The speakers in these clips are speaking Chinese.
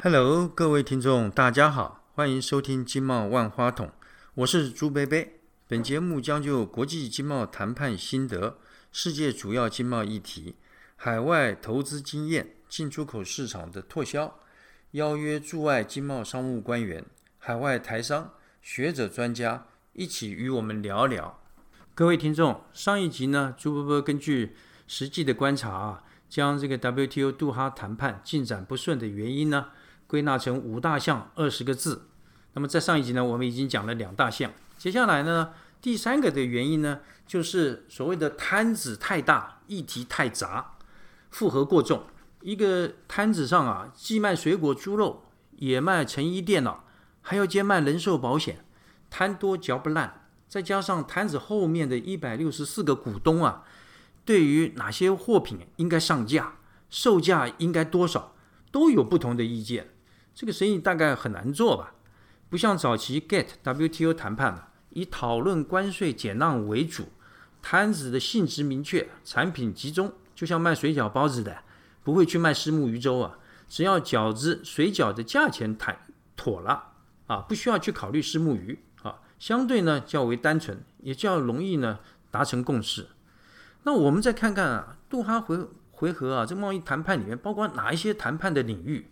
Hello，各位听众，大家好，欢迎收听经贸万花筒，我是朱贝贝。本节目将就国际经贸谈判心得、世界主要经贸议题、海外投资经验、进出口市场的拓销，邀约驻外经贸商务官员、海外台商、学者专家一起与我们聊聊。各位听众，上一集呢，朱伯伯根据实际的观察啊，将这个 WTO 杜哈谈判进展不顺的原因呢，归纳成五大项二十个字。那么在上一集呢，我们已经讲了两大项，接下来呢，第三个的原因呢，就是所谓的摊子太大，议题太杂，负荷过重。一个摊子上啊，既卖水果、猪肉，也卖成衣、电脑，还要兼卖人寿保险，摊多嚼不烂。再加上摊子后面的一百六十四个股东啊，对于哪些货品应该上架、售价应该多少，都有不同的意见。这个生意大概很难做吧？不像早期 Get WTO 谈判啊，以讨论关税减让为主，摊子的性质明确，产品集中，就像卖水饺包子的，不会去卖虱目鱼粥啊。只要饺子、水饺的价钱谈妥了啊，不需要去考虑虱目鱼啊。相对呢较为单纯，也较容易呢达成共识。那我们再看看啊，杜哈回回合啊，这贸易谈判里面包括哪一些谈判的领域？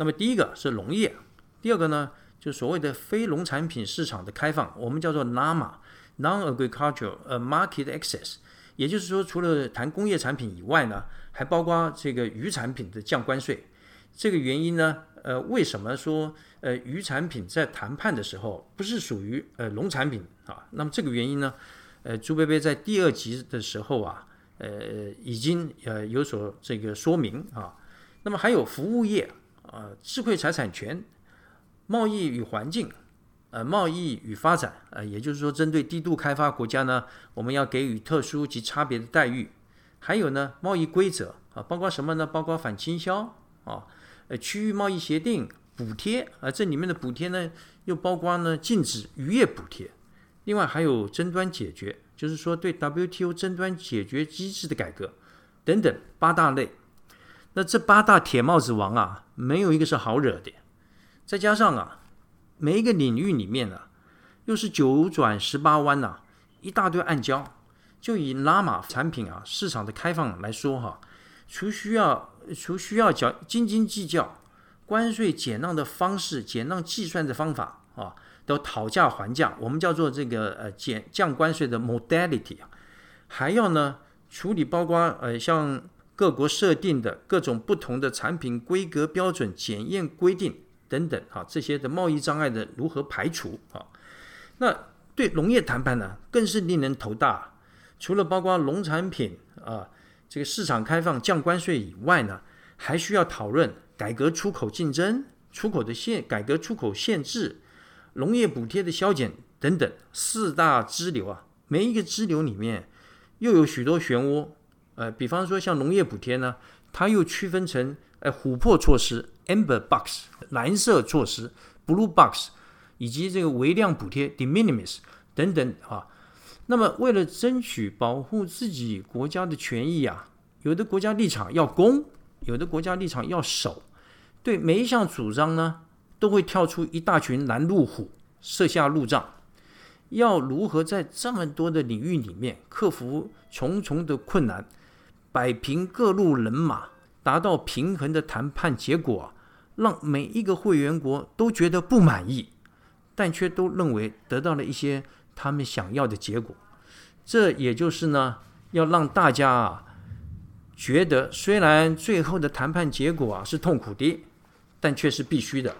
那么第一个是农业，第二个呢就所谓的非农产品市场的开放，我们叫做 NAMA（Non-Agricultural Market Access）。也就是说，除了谈工业产品以外呢，还包括这个渔产品的降关税。这个原因呢？呃，为什么说呃渔产品在谈判的时候不是属于呃农产品啊？那么这个原因呢？呃，朱贝贝在第二集的时候啊，呃已经呃有所这个说明啊。那么还有服务业啊、智慧财产权、贸易与环境、呃贸易与发展呃，也就是说针对低度开发国家呢，我们要给予特殊及差别的待遇。还有呢，贸易规则啊，包括什么呢？包括反倾销啊。呃，区域贸易协定补贴啊，这里面的补贴呢，又包括呢禁止渔业补贴，另外还有争端解决，就是说对 WTO 争端解决机制的改革等等八大类。那这八大铁帽子王啊，没有一个是好惹的。再加上啊，每一个领域里面啊，又是九转十八弯呐，一大堆暗礁。就以拉玛产品啊市场的开放来说哈，除需要。除需要较斤斤计较关税减让的方式、减让计算的方法啊，都讨价还价，我们叫做这个呃减降关税的 modality 啊，还要呢处理包括呃像各国设定的各种不同的产品规格标准、检验规定等等啊，这些的贸易障碍的如何排除啊？那对农业谈判呢，更是令人头大。除了包括农产品啊。这个市场开放降关税以外呢，还需要讨论改革出口竞争、出口的限改革出口限制、农业补贴的削减等等四大支流啊。每一个支流里面又有许多漩涡。呃，比方说像农业补贴呢，它又区分成呃琥珀措施 （amber box）、蓝色措施 （blue box） 以及这个微量补贴 （de minimis） 等等啊。那么，为了争取保护自己国家的权益啊，有的国家立场要攻，有的国家立场要守，对每一项主张呢，都会跳出一大群拦路虎，设下路障。要如何在这么多的领域里面克服重重的困难，摆平各路人马，达到平衡的谈判结果，让每一个会员国都觉得不满意，但却都认为得到了一些。他们想要的结果，这也就是呢，要让大家啊觉得，虽然最后的谈判结果啊是痛苦的，但却是必须的。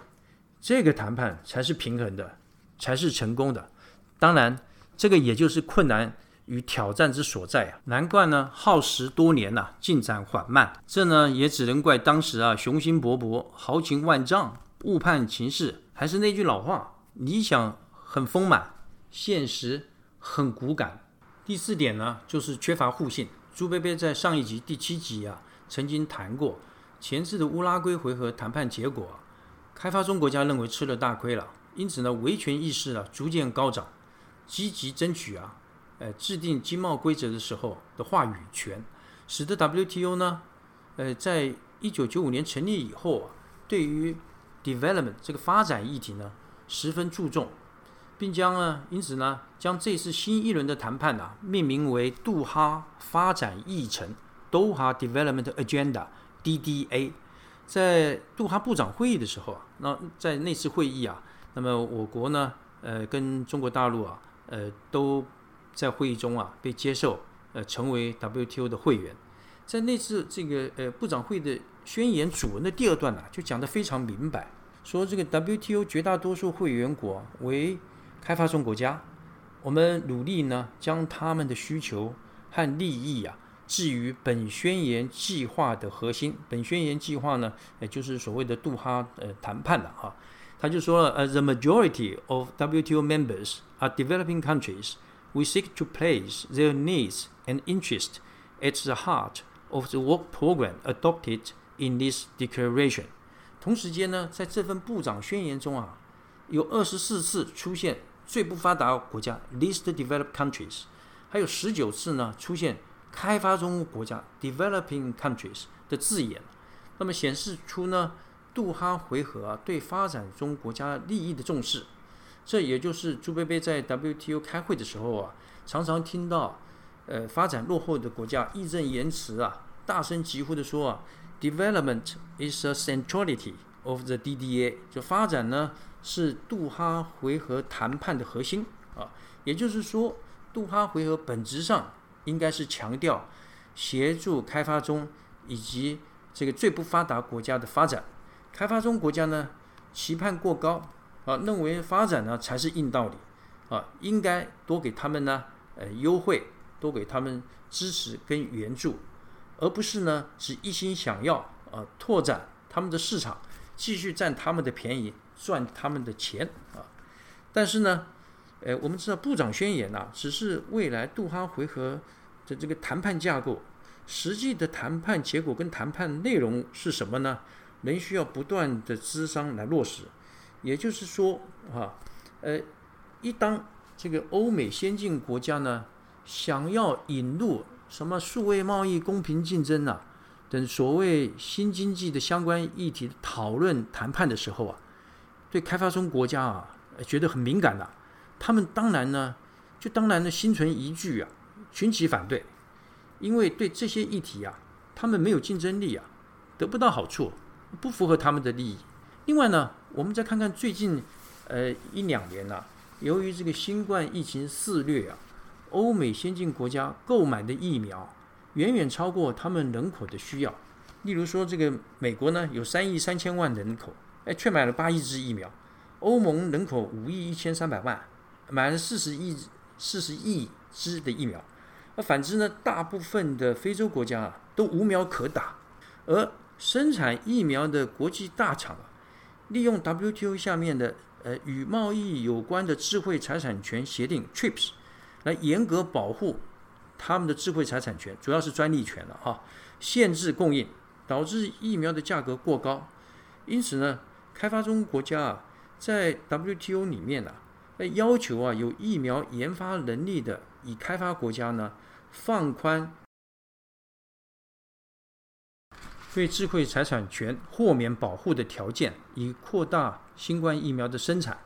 这个谈判才是平衡的，才是成功的。当然，这个也就是困难与挑战之所在啊。难怪呢，耗时多年呐，进展缓慢。这呢，也只能怪当时啊雄心勃勃、豪情万丈、误判情势。还是那句老话，理想很丰满。现实很骨感。第四点呢，就是缺乏互信。朱贝贝在上一集第七集啊，曾经谈过前次的乌拉圭回合谈判结果，开发中国家认为吃了大亏了，因此呢，维权意识啊逐渐高涨，积极争取啊，呃，制定经贸规则的时候的话语权，使得 WTO 呢，呃，在一九九五年成立以后，对于 development 这个发展议题呢十分注重，并将呢因此呢将这次新一轮的谈判啊命名为杜哈发展议程 （Doha Development Agenda，DDA）。在杜哈部长会议的时候啊，那在那次会议啊，那么我国呢，呃，跟中国大陆啊，呃，都在会议中啊被接受，呃，成为 WTO 的会员。在那次这个呃部长会的宣言主文的第二段呢，就讲得非常明白，说这个 WTO 绝大多数会员国为开发中国家，我们努力呢将他们的需求和利益啊。置于本宣言计划的核心，本宣言计划呢，也就是所谓的杜哈呃谈判了哈，他就说了，呃，the majority of WTO members are developing countries. We seek to place their needs and interest at the heart of the work program adopted in this declaration. 同时间呢，在这份部长宣言中啊，有二十四次出现最不发达国家 （least developed countries），还有十九次呢出现。开发中国家 （developing countries） 的字眼，那么显示出呢，杜哈回合对发展中国家利益的重视。这也就是朱贝贝在 WTO 开会的时候啊，常常听到，呃，发展落后的国家义正言辞啊，大声疾呼的说啊，development is a centrality of the DDA，就发展呢是杜哈回合谈判的核心啊，也就是说，杜哈回合本质上。应该是强调协助开发中以及这个最不发达国家的发展。开发中国家呢，期盼过高啊，认为发展呢才是硬道理啊，应该多给他们呢呃优惠，多给他们支持跟援助，而不是呢只一心想要啊拓展他们的市场，继续占他们的便宜，赚他们的钱啊。但是呢。呃，我们知道部长宣言呐，只是未来杜哈回合的这个谈判架构，实际的谈判结果跟谈判内容是什么呢？仍需要不断的磋商来落实。也就是说，啊，呃，一当这个欧美先进国家呢，想要引入什么数位贸易、公平竞争啊等所谓新经济的相关议题讨论谈判的时候啊，对开发中国家啊，觉得很敏感的。他们当然呢，就当然呢，心存疑惧啊，群起反对，因为对这些议题啊，他们没有竞争力啊，得不到好处，不符合他们的利益。另外呢，我们再看看最近呃一两年呐，由于这个新冠疫情肆虐啊，欧美先进国家购买的疫苗远远超过他们人口的需要。例如说，这个美国呢有三亿三千万人口，哎，却买了八亿支疫苗；欧盟人口五亿一千三百万。买了四十亿四十亿支的疫苗，那反之呢，大部分的非洲国家啊都无苗可打，而生产疫苗的国际大厂啊，利用 WTO 下面的呃与贸易有关的智慧财产权协定 TRIPS 来严格保护他们的智慧财产权，主要是专利权了哈，限制供应，导致疫苗的价格过高，因此呢，开发中国家啊在 WTO 里面呢。要求啊，有疫苗研发能力的已开发国家呢，放宽对智慧财产权豁免保护的条件，以扩大新冠疫苗的生产，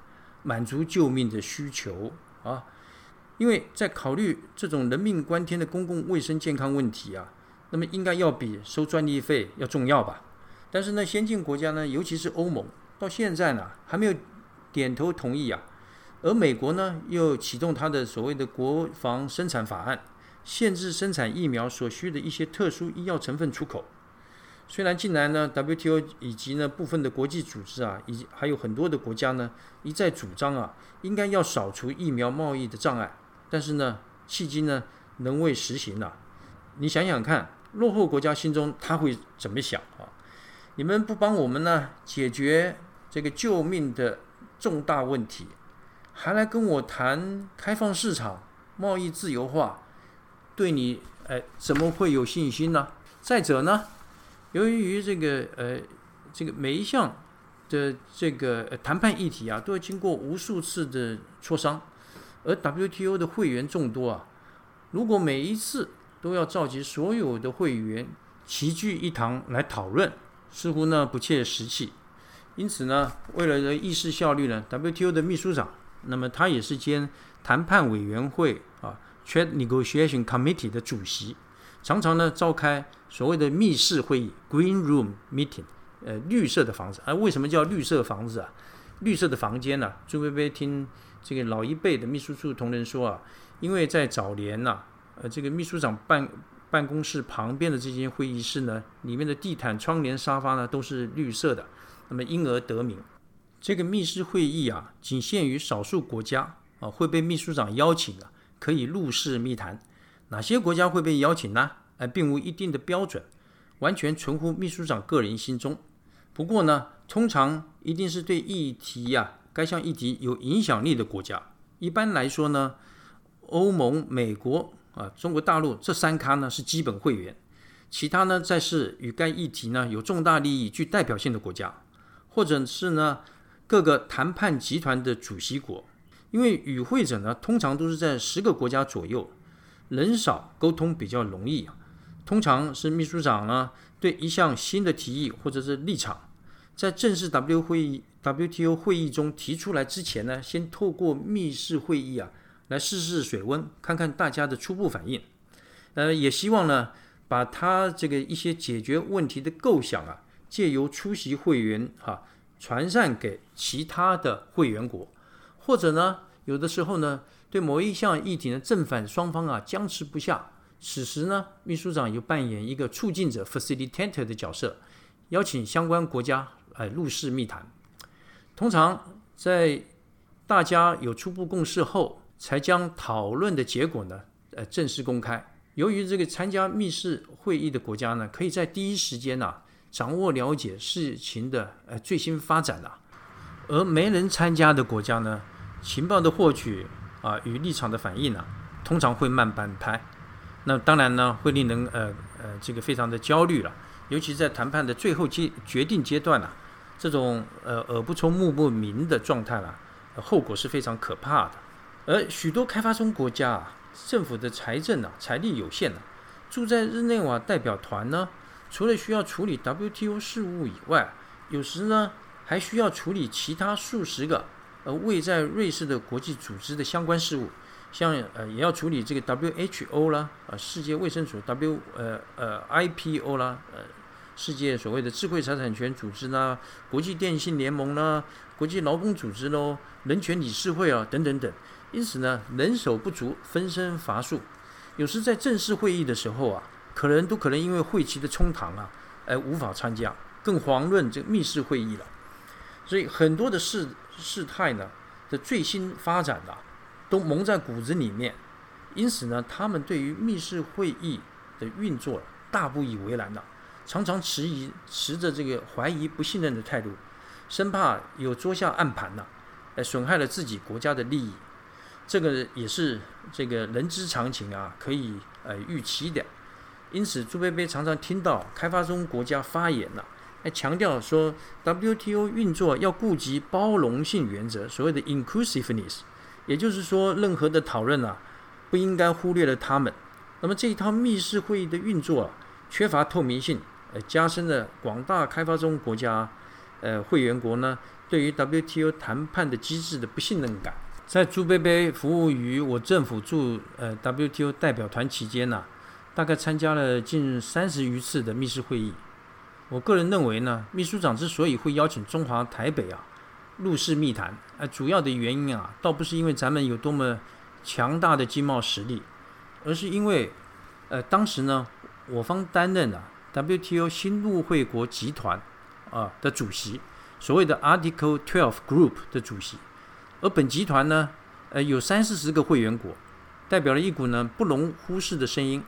满足救命的需求啊。因为在考虑这种人命关天的公共卫生健康问题啊，那么应该要比收专利费要重要吧？但是呢，先进国家呢，尤其是欧盟，到现在呢，还没有点头同意啊。而美国呢，又启动它的所谓的国防生产法案，限制生产疫苗所需的一些特殊医药成分出口。虽然近来呢，WTO 以及呢部分的国际组织啊，以及还有很多的国家呢，一再主张啊，应该要扫除疫苗贸易的障碍，但是呢，迄今呢，仍未实行啊。你想想看，落后国家心中他会怎么想啊？你们不帮我们呢，解决这个救命的重大问题？还来跟我谈开放市场、贸易自由化，对你哎怎么会有信心呢？再者呢，由于这个呃这个每一项的这个谈判议题啊，都要经过无数次的磋商，而 WTO 的会员众多啊，如果每一次都要召集所有的会员齐聚一堂来讨论，似乎呢不切实际。因此呢，为了议事效率呢，WTO 的秘书长，那么他也是兼谈判委员会啊 （Trade Negotiation Committee） 的主席，常常呢召开所谓的密室会议 （Green Room Meeting），呃，绿色的房子。啊，为什么叫绿色房子啊？绿色的房间呢？朱薇薇听这个老一辈的秘书处同仁说啊，因为在早年呐，呃，这个秘书长办办公室旁边的这间会议室呢，里面的地毯、窗帘、沙发呢都是绿色的。那么因而得名，这个密室会议啊，仅限于少数国家啊会被秘书长邀请的，可以入室密谈。哪些国家会被邀请呢？哎，并无一定的标准，完全存乎秘书长个人心中。不过呢，通常一定是对议题呀，该项议题有影响力的国家。一般来说呢，欧盟、美国啊、中国大陆这三咖呢是基本会员，其他呢再是与该议题呢有重大利益、具代表性的国家。或者是呢，各个谈判集团的主席国，因为与会者呢通常都是在十个国家左右，人少沟通比较容易啊。通常是秘书长呢对一项新的提议或者是立场，在正式 W 会议 WTO 会议中提出来之前呢，先透过密室会议啊来试试水温，看看大家的初步反应。呃，也希望呢把他这个一些解决问题的构想啊。借由出席会员哈传散给其他的会员国，或者呢，有的时候呢，对某一项议题呢，正反双方啊僵持不下，此时呢，秘书长又扮演一个促进者 （facilitator） 的角色，邀请相关国家来入室密谈。通常在大家有初步共识后，才将讨论的结果呢，呃，正式公开。由于这个参加密室会议的国家呢，可以在第一时间呐。掌握了解事情的呃最新发展啊，而没人参加的国家呢，情报的获取啊与立场的反应呢，通常会慢半拍。那当然呢，会令人呃呃这个非常的焦虑了，尤其在谈判的最后阶决定阶段啊，这种呃耳不聪目不明的状态了，后果是非常可怕的。而许多开发中国家啊，政府的财政啊财力有限啊，住在日内瓦代表团呢。除了需要处理 WTO 事务以外，有时呢还需要处理其他数十个呃位在瑞士的国际组织的相关事务，像呃也要处理这个 WHO 啦，啊世界卫生组 W 呃呃 IPO 啦，呃世界所谓的智慧财产权组织啦，国际电信联盟啦，国际劳工组织喽，人权理事会啊等等等。因此呢，人手不足，分身乏术，有时在正式会议的时候啊。可能都可能因为会期的冲堂啊，而无法参加，更遑论这密室会议了。所以很多的事事态呢的最新发展啊，都蒙在骨子里面。因此呢，他们对于密室会议的运作大不以为然的，常常持疑持着这个怀疑、不信任的态度，生怕有桌下暗盘呐，呃，损害了自己国家的利益。这个也是这个人之常情啊，可以呃预期的。因此，朱贝贝常常听到开发中国家发言了，还强调说，WTO 运作要顾及包容性原则，所谓的 inclusiveness，也就是说，任何的讨论啊，不应该忽略了他们。那么这一套密室会议的运作啊，缺乏透明性，呃，加深了广大开发中国家，呃，会员国呢，对于 WTO 谈判的机制的不信任感。在朱贝贝服务于我政府驻呃 WTO 代表团期间呢。大概参加了近三十余次的密室会议。我个人认为呢，秘书长之所以会邀请中华台北啊入室密谈，呃，主要的原因啊，倒不是因为咱们有多么强大的经贸实力，而是因为，呃，当时呢，我方担任啊 WTO 新入会国集团啊的主席，所谓的 Article Twelve Group 的主席，而本集团呢，呃，有三四十个会员国，代表了一股呢不容忽视的声音。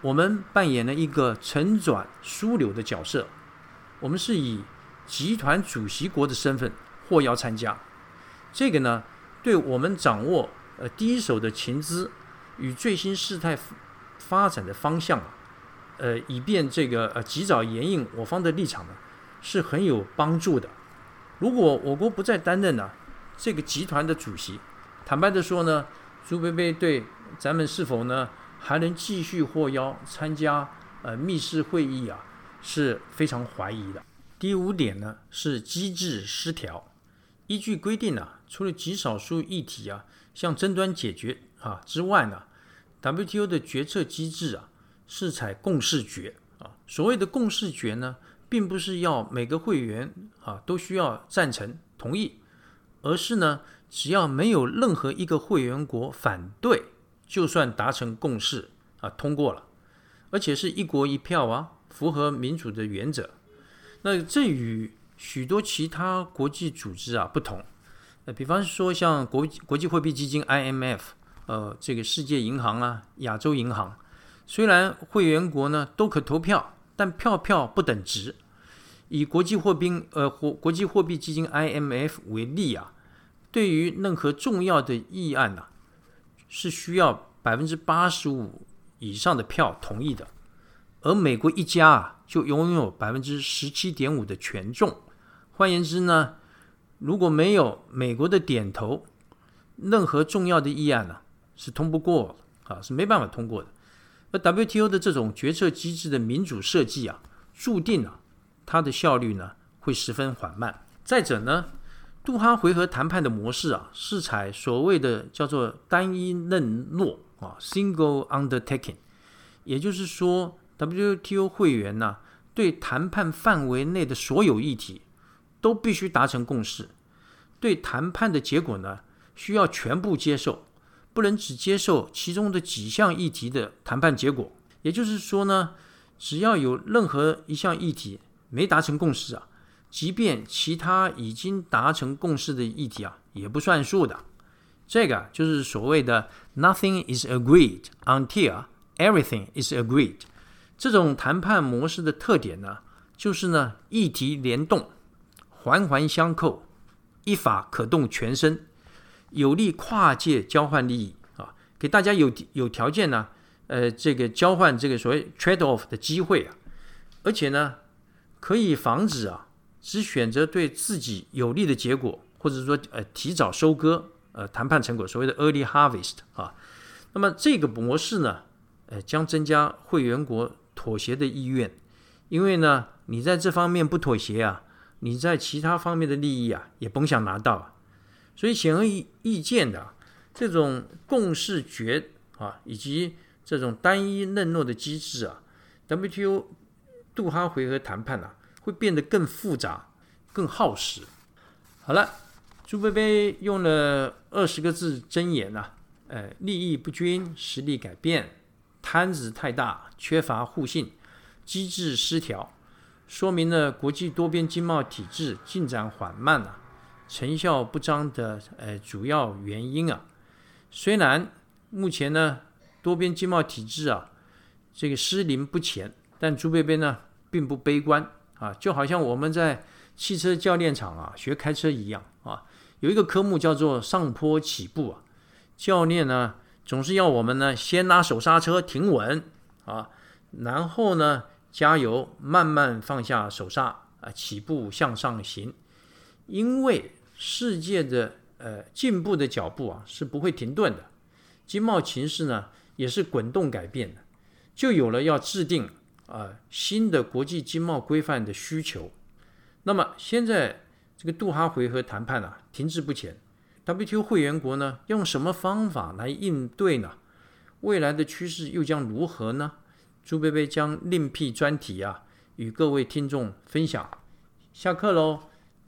我们扮演了一个承转枢纽的角色，我们是以集团主席国的身份获邀参加。这个呢，对我们掌握呃第一手的情资与最新事态发展的方向啊，呃，以便这个呃及早援引我方的立场呢，是很有帮助的。如果我国不再担任呢这个集团的主席，坦白的说呢，朱贝贝对咱们是否呢？还能继续获邀参加呃密室会议啊，是非常怀疑的。第五点呢是机制失调。依据规定呢，除了极少数议题啊，像争端解决啊之外呢，WTO 的决策机制啊是采共识决啊。所谓的共识决呢，并不是要每个会员啊都需要赞成同意，而是呢，只要没有任何一个会员国反对，就算达成共识啊通过了，而且是一国一票啊，符合民主的原则。那这与许多其他国际组织啊不同，呃，比方说像国国际货币基金 IMF，呃，这个世界银行啊，亚洲银行，虽然会员国呢都可投票，但票票不等值。以国际货币呃国国际货币基金 IMF 为例啊，对于任何重要的议案呐，是需要百分之八十五以上的票同意的，而美国一家啊就拥有百分之十七点五的权重。换言之呢，如果没有美国的点头，任何重要的议案呢是通不过啊，是没办法通过的。而 WTO 的这种决策机制的民主设计啊，注定啊它的效率呢会十分缓慢。再者呢，杜哈回合谈判的模式啊，是采所谓的叫做单一认诺啊 （single undertaking），也就是说，WTO 会员呢对谈判范围内的所有议题。都必须达成共识，对谈判的结果呢，需要全部接受，不能只接受其中的几项议题的谈判结果。也就是说呢，只要有任何一项议题没达成共识啊，即便其他已经达成共识的议题啊，也不算数的。这个就是所谓的 “nothing is agreed until everything is agreed”。这种谈判模式的特点呢，就是呢，议题联动。环环相扣，一法可动全身，有利跨界交换利益啊！给大家有有条件呢，呃，这个交换这个所谓 trade off 的机会啊，而且呢，可以防止啊，只选择对自己有利的结果，或者说呃提早收割呃谈判成果，所谓的 early harvest 啊。那么这个模式呢，呃，将增加会员国妥协的意愿，因为呢，你在这方面不妥协啊。你在其他方面的利益啊，也甭想拿到，所以显而易见的，这种共识决啊，以及这种单一认诺的机制啊，WTO 杜哈回合谈判啊，会变得更复杂、更耗时。好了，朱贝贝用了二十个字箴言呐，呃，利益不均，实力改变，摊子太大，缺乏互信，机制失调。说明了国际多边经贸体制进展缓慢啊，成效不彰的呃主要原因啊。虽然目前呢多边经贸体制啊这个失灵不前，但朱贝贝呢并不悲观啊，就好像我们在汽车教练场啊学开车一样啊，有一个科目叫做上坡起步啊，教练呢总是要我们呢先拉手刹车停稳啊，然后呢。加油，慢慢放下手刹啊，起步向上行。因为世界的呃进步的脚步啊是不会停顿的，经贸形势呢也是滚动改变的，就有了要制定啊新的国际经贸规范的需求。那么现在这个杜哈回合谈判啊停滞不前，WTO 会员国呢用什么方法来应对呢？未来的趋势又将如何呢？朱贝贝将另辟专题啊，与各位听众分享。下课喽。